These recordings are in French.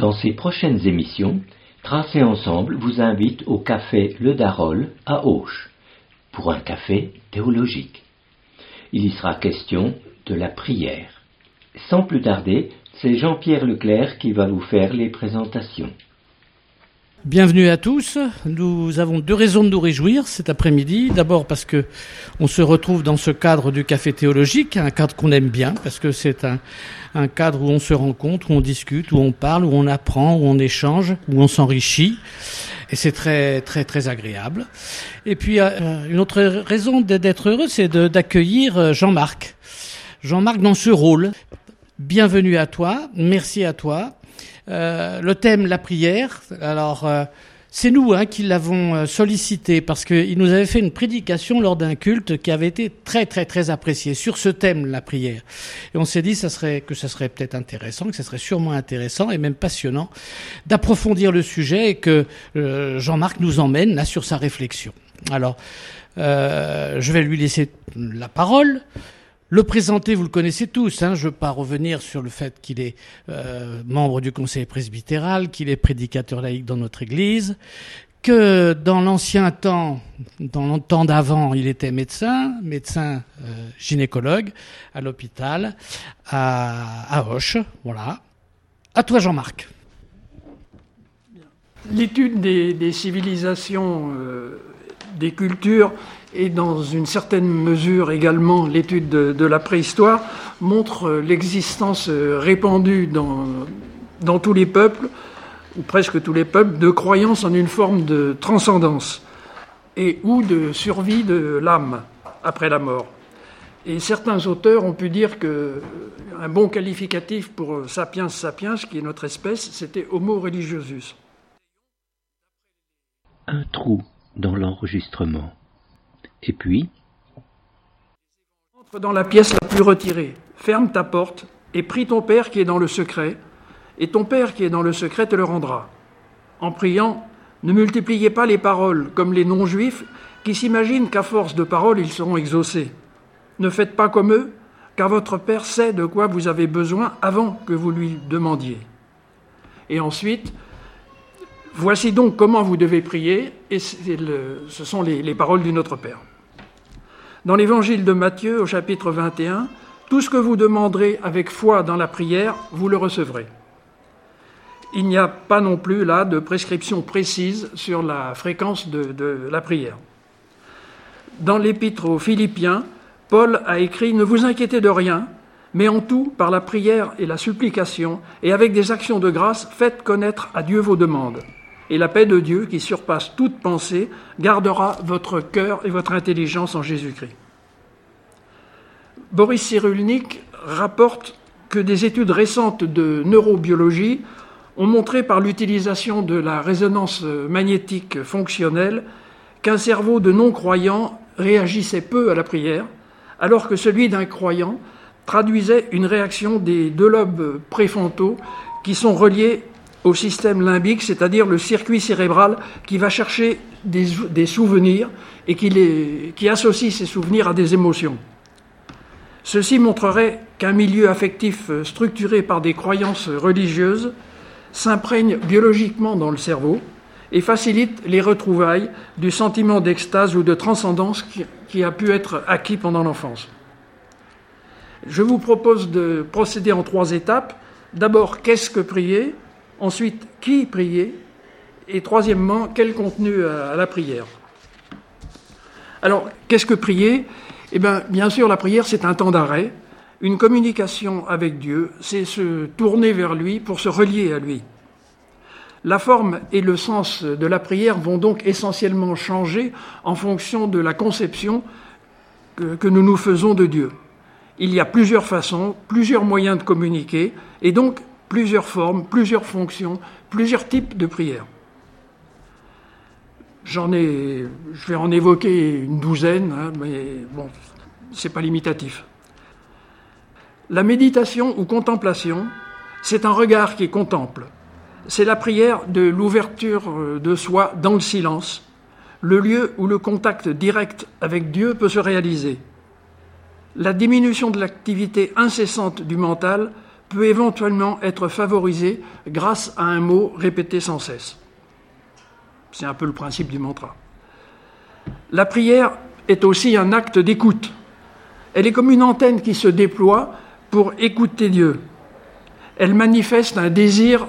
Dans ces prochaines émissions, Tracé Ensemble vous invite au café Le Darol à Auch pour un café théologique. Il y sera question de la prière. Sans plus tarder, c'est Jean-Pierre Leclerc qui va vous faire les présentations. Bienvenue à tous. Nous avons deux raisons de nous réjouir cet après-midi. D'abord parce que on se retrouve dans ce cadre du café théologique, un cadre qu'on aime bien parce que c'est un, cadre où on se rencontre, où on discute, où on parle, où on apprend, où on échange, où on s'enrichit. Et c'est très très très agréable. Et puis euh, une autre raison d'être heureux, c'est d'accueillir euh, Jean-Marc. Jean-Marc dans ce rôle. Bienvenue à toi, merci à toi. Euh, le thème, la prière. Alors, euh, c'est nous hein, qui l'avons euh, sollicité parce qu'il nous avait fait une prédication lors d'un culte qui avait été très très très apprécié sur ce thème, la prière. Et on s'est dit que ça serait peut-être intéressant, que ça serait sûrement intéressant et même passionnant d'approfondir le sujet et que Jean-Marc nous emmène là sur sa réflexion. Alors, je vais lui laisser la parole. Le présenter, vous le connaissez tous. Hein, je ne veux pas revenir sur le fait qu'il est euh, membre du conseil presbytéral, qu'il est prédicateur laïque dans notre Église, que dans l'ancien temps, dans le temps d'avant, il était médecin, médecin euh, gynécologue à l'hôpital à, Hoche. Voilà. À toi, Jean-Marc. L'étude des, des, civilisations, euh, des cultures et dans une certaine mesure également l'étude de, la préhistoire montre l'existence répandue dans, dans tous les peuples, ou presque tous les peuples, de croyances en une forme de transcendance et ou de survie de l'âme après la mort. Et certains auteurs ont pu dire que un bon qualificatif pour sapiens sapiens, qui est notre espèce, c'était Homo religiosus. Un trou dans l'enregistrement. Et puis Entre dans la pièce la plus retirée, ferme ta porte et prie ton Père qui est dans le secret, et ton Père qui est dans le secret te le rendra. En priant, ne multipliez pas les paroles comme les non-juifs qui s'imaginent qu'à force de paroles ils seront exaucés. Ne faites pas comme eux, car votre Père sait de quoi vous avez besoin avant que vous lui demandiez. Et ensuite, voici donc comment vous devez prier, et ce sont les, les paroles du Notre Père. Dans l'évangile de Matthieu, au chapitre 21, tout ce que vous demanderez avec foi dans la prière, vous le recevrez. Il n'y a pas non plus là de prescription précise sur la fréquence de, la prière. Dans l'épître aux Philippiens, Paul a écrit Ne vous inquiétez de rien, mais en tout, par la prière et la supplication, et avec des actions de grâce, faites connaître à Dieu vos demandes et la paix de Dieu, qui surpasse toute pensée, gardera votre cœur et votre intelligence en Jésus-Christ. Boris Cyrulnik rapporte que des études récentes de neurobiologie ont montré par l'utilisation de la résonance magnétique fonctionnelle qu'un cerveau de non-croyant réagissait peu à la prière, alors que celui d'un croyant traduisait une réaction des deux lobes préfrontaux qui sont reliés au système limbique, c'est-à-dire le circuit cérébral qui va chercher des, souvenirs et qui, associe ces souvenirs à des émotions. Ceci montrerait qu'un milieu affectif structuré par des croyances religieuses s'imprègne biologiquement dans le cerveau et facilite les retrouvailles du sentiment d'extase ou de transcendance qui, qui a pu être acquis pendant l'enfance. Je vous propose de procéder en trois étapes. D'abord, qu'est-ce que prier? Ensuite, qui prier? Et troisièmement, quel contenu à la prière? Alors, qu'est-ce que prier? Eh bien, bien sûr, la prière, c'est un temps d'arrêt, une communication avec Dieu, c'est se tourner vers lui pour se relier à lui. La forme et le sens de la prière vont donc essentiellement changer en fonction de la conception que, que, nous nous faisons de Dieu. Il y a plusieurs façons, plusieurs moyens de communiquer, et donc plusieurs formes, plusieurs fonctions, plusieurs types de prières. J'en ai, je vais en évoquer une douzaine, hein, mais bon, c'est pas limitatif. La méditation ou contemplation, c'est un regard qui contemple. C'est la prière de l'ouverture de soi dans le silence, le lieu où le contact direct avec Dieu peut se réaliser. La diminution de l'activité incessante du mental peut éventuellement être favorisée grâce à un mot répété sans cesse. C'est un peu le principe du mantra. La prière est aussi un acte d'écoute. Elle est comme une antenne qui se déploie pour écouter Dieu. Elle manifeste un désir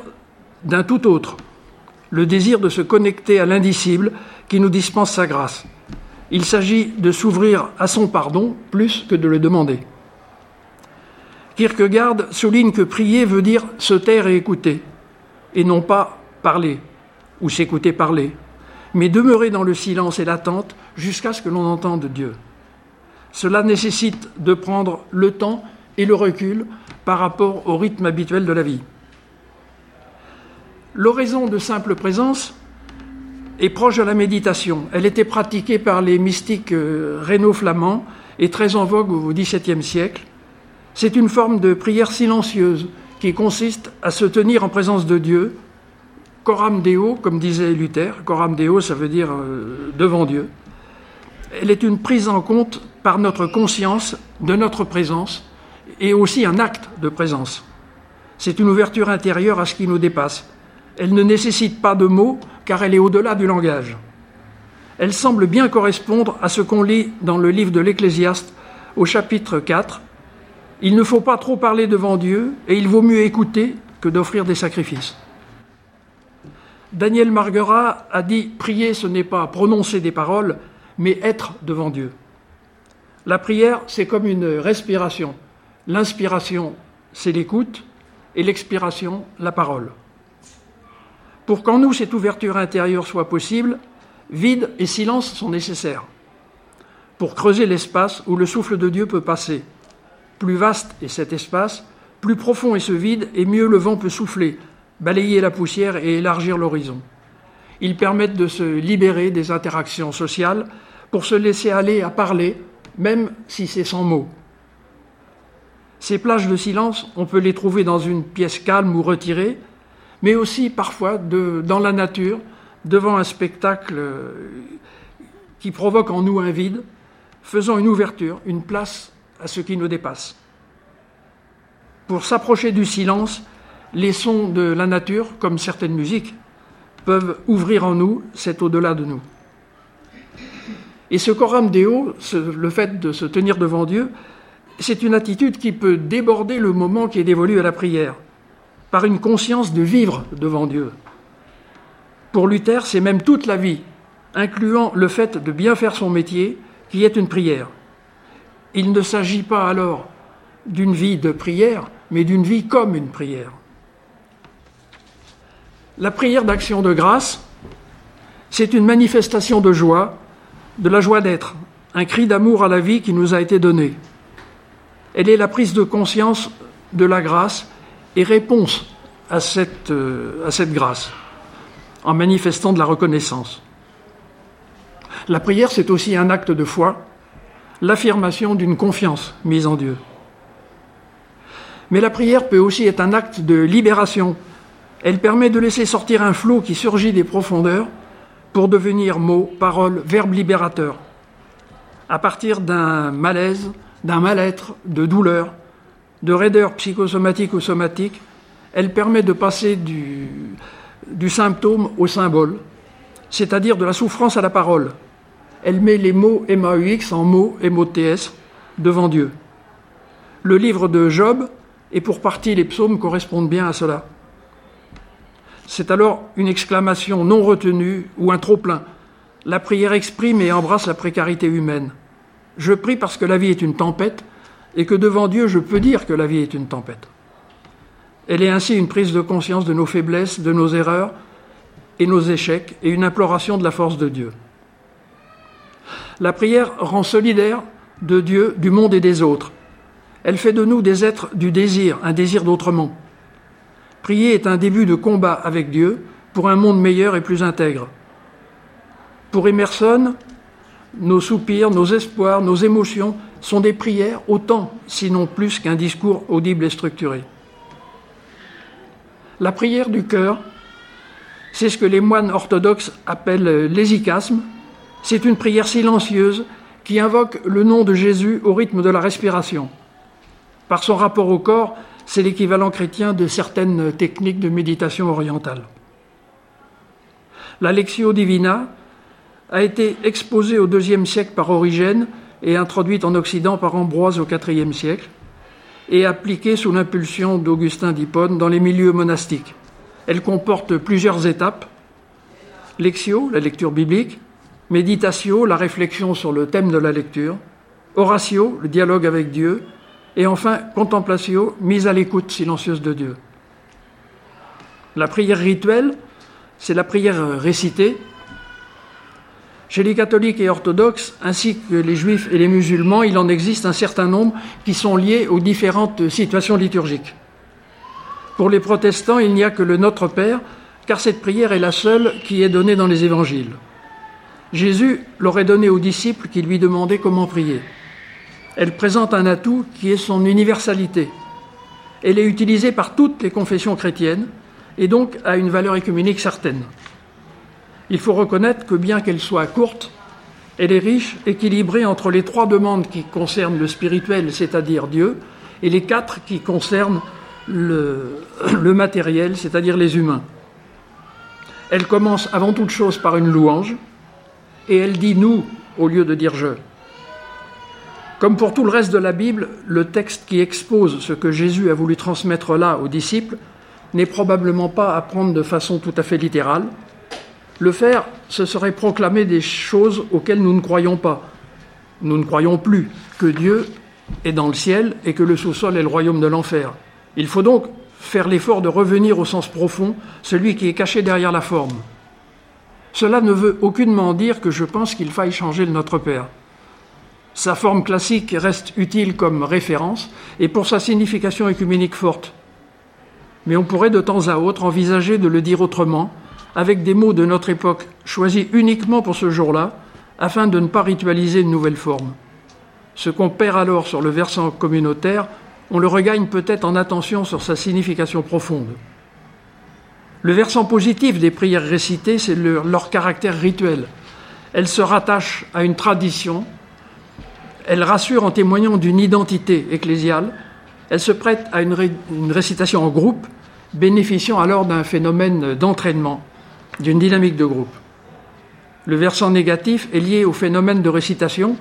d'un tout autre, le désir de se connecter à l'indicible qui nous dispense sa grâce. Il s'agit de s'ouvrir à son pardon plus que de le demander. Kierkegaard souligne que prier veut dire se taire et écouter, et non pas parler ou s'écouter parler, mais demeurer dans le silence et l'attente jusqu'à ce que l'on entende Dieu. Cela nécessite de prendre le temps et le recul par rapport au rythme habituel de la vie. L'oraison de simple présence est proche de la méditation. Elle était pratiquée par les mystiques euh, réno-flamands et très en vogue au XVIIe siècle. C'est une forme de prière silencieuse qui consiste à se tenir en présence de Dieu, coram deo, comme disait Luther. Coram deo, ça veut dire euh, devant Dieu. Elle est une prise en compte par notre conscience de notre présence et aussi un acte de présence. C'est une ouverture intérieure à ce qui nous dépasse. Elle ne nécessite pas de mots car elle est au-delà du langage. Elle semble bien correspondre à ce qu'on lit dans le livre de l'Ecclésiaste au chapitre 4. Il ne faut pas trop parler devant Dieu et il vaut mieux écouter que d'offrir des sacrifices. Daniel Marguerat a dit Prier, ce n'est pas prononcer des paroles, mais être devant Dieu. La prière, c'est comme une respiration. L'inspiration, c'est l'écoute, et l'expiration, la parole. Pour qu'en nous cette ouverture intérieure soit possible, vide et silence sont nécessaires. Pour creuser l'espace où le souffle de Dieu peut passer. Plus vaste est cet espace, plus profond est ce vide, et mieux le vent peut souffler, balayer la poussière et élargir l'horizon. Ils permettent de se libérer des interactions sociales pour se laisser aller à parler, même si c'est sans mots. Ces plages de silence, on peut les trouver dans une pièce calme ou retirée, mais aussi parfois dans la nature, devant un spectacle euh, qui provoque en nous un vide, faisant une ouverture, une place à ce qui nous dépasse. Pour s'approcher du silence, les sons de la nature, comme certaines musiques, peuvent ouvrir en nous cet au-delà de nous. Et ce coram deo, le fait de se tenir devant Dieu, c'est une attitude qui peut déborder le moment qui est dévolu à la prière par une conscience de vivre devant Dieu. Pour Luther, c'est même toute la vie, incluant le fait de bien faire son métier, qui est une prière. Il ne s'agit pas alors d'une vie de prière, mais d'une vie comme une prière. La prière d'action de grâce, c'est une manifestation de joie, de la joie d'être, un cri d'amour à la vie qui nous a été donné. Elle est la prise de conscience de la grâce et réponse euh, à cette grâce, en manifestant de la reconnaissance. La prière, c'est aussi un acte de foi, l'affirmation d'une confiance mise en Dieu. Mais la prière peut aussi être un acte de libération. Elle permet de laisser sortir un flot qui surgit des profondeurs pour devenir mot, parole, verbe libérateur. À partir d'un malaise, d'un mal-être, de douleur, de raideur psychosomatique ou somatique, elle permet de passer du, symptôme au symbole, c'est-à-dire de la souffrance à la parole. Elle met les mots MAUX en mots MOTS devant Dieu. Le livre de Job, et pour partie les psaumes correspondent bien à cela. C'est alors une exclamation non retenue ou un trop-plein. La prière exprime et embrasse la précarité humaine. Je prie parce que la vie est une tempête et que devant Dieu je peux dire que la vie est une tempête. Elle est ainsi une prise de conscience de nos faiblesses, de nos erreurs et nos échecs et une imploration de la force de Dieu. La prière rend solidaire de Dieu, du monde et des autres. Elle fait de nous des êtres du désir, un désir d'autrement. Prier est un début de combat avec Dieu pour un monde meilleur et plus intègre. Pour Emerson, nos soupirs, nos espoirs, nos émotions sont des prières autant, sinon plus qu'un discours audible et structuré. La prière du cœur, c'est ce que les moines orthodoxes appellent l'hésicasme. C'est une prière silencieuse qui invoque le nom de Jésus au rythme de la respiration. Par son rapport au corps, C'est l'équivalent chrétien de certaines techniques de méditation orientale. La Lectio Divina a été exposée au IIe siècle par Origène et introduite en Occident par Ambroise au IVe siècle et appliquée sous l'impulsion d'Augustin d'Hippone dans les milieux monastiques. Elle comporte plusieurs étapes. Lectio, la lecture biblique, Meditatio, la réflexion sur le thème de la lecture, Oratio, le dialogue avec Dieu, et enfin Contemplatio, mise à l'écoute silencieuse de Dieu. La prière rituelle, c'est la prière récitée. Chez les catholiques et orthodoxes, ainsi que les juifs et les musulmans, il en existe un certain nombre qui sont liés aux différentes situations liturgiques. Pour les protestants, il n'y a que le Notre Père, car cette prière est la seule qui est donnée dans les évangiles. Jésus l'aurait donnée aux disciples qui lui demandaient comment prier. Elle présente un atout qui est son universalité. Elle est utilisée par toutes les confessions chrétiennes et donc a une valeur écuménique certaine. Il faut reconnaître que bien qu'elle soit courte, elle est riche, équilibrée entre les trois demandes qui concernent le spirituel, c'est-à-dire Dieu, et les quatre qui concernent le, le matériel, c'est-à-dire les humains. Elle commence avant toute chose par une louange, et elle dit nous au lieu de dire je. Comme pour tout le reste de la Bible, le texte qui expose ce que Jésus a voulu transmettre là aux disciples n'est probablement pas à prendre de façon tout à fait littérale. Le faire, ce serait proclamer des choses auxquelles nous ne croyons pas. Nous ne croyons plus que Dieu est dans le ciel et que le sous-sol est le royaume de l'enfer. Il faut donc faire l'effort de revenir au sens profond, celui qui est caché derrière la forme. Cela ne veut aucunement dire que je pense qu'il faille changer le Notre Père. Sa forme classique reste utile comme référence et pour sa signification écuménique forte. Mais on pourrait de temps à autre envisager de le dire autrement, avec des mots de notre époque choisis uniquement pour ce jour-là, afin de ne pas ritualiser une nouvelle forme. Ce qu'on perd alors sur le versant communautaire, on le regagne peut-être en attention sur sa signification profonde. Le versant positif des prières récitées, c'est leur, caractère rituel. Elles se rattachent à une tradition, elles rassurent en témoignant d'une identité ecclésiale, elles se prêtent à une, une récitation en groupe, bénéficiant alors d'un phénomène d'entraînement, d'une dynamique de groupe. Le versant négatif est lié au phénomène de récitation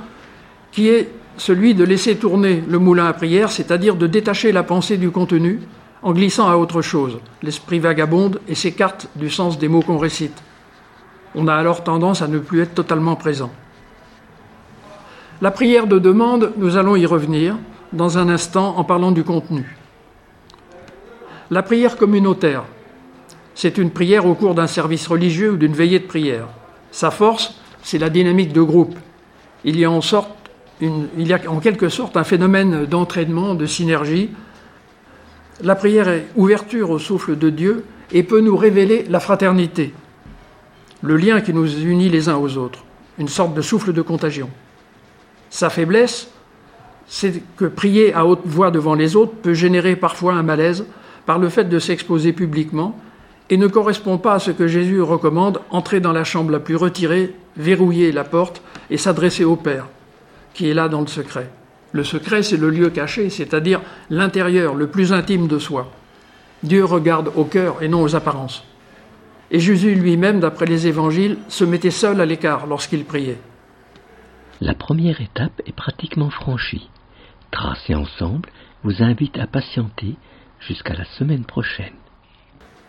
qui est celui de laisser tourner le moulin à prière, c'est-à-dire de détacher la pensée du contenu en glissant à autre chose. L'esprit vagabonde et s'écarte du sens des mots qu'on récite. On a alors tendance à ne plus être totalement présent. La prière de demande, nous allons y revenir dans un instant en parlant du contenu. La prière communautaire, c'est une prière au cours d'un service religieux ou d'une veillée de prière. Sa force, c'est la dynamique de groupe. Il y a en, quelque sorte un phénomène d'entraînement, de synergie, la prière est ouverture au souffle de Dieu et peut nous révéler la fraternité, le lien qui nous unit les uns aux autres, une sorte de souffle de contagion. Sa faiblesse, c'est que prier à haute voix devant les autres peut générer parfois un malaise par le fait de s'exposer publiquement et ne correspond pas à ce que Jésus recommande, entrer dans la chambre la plus retirée, verrouiller la porte et s'adresser au Père, qui est là dans le secret. Le secret, c'est le lieu caché, c'est-à-dire l'intérieur, le plus intime de soi. Dieu regarde au cœur et non aux apparences. Et Jésus lui-même, d'après les évangiles, se mettait seul à l'écart lorsqu'il priait. La première étape est pratiquement franchie. Tracer ensemble vous invite à patienter jusqu'à la semaine prochaine.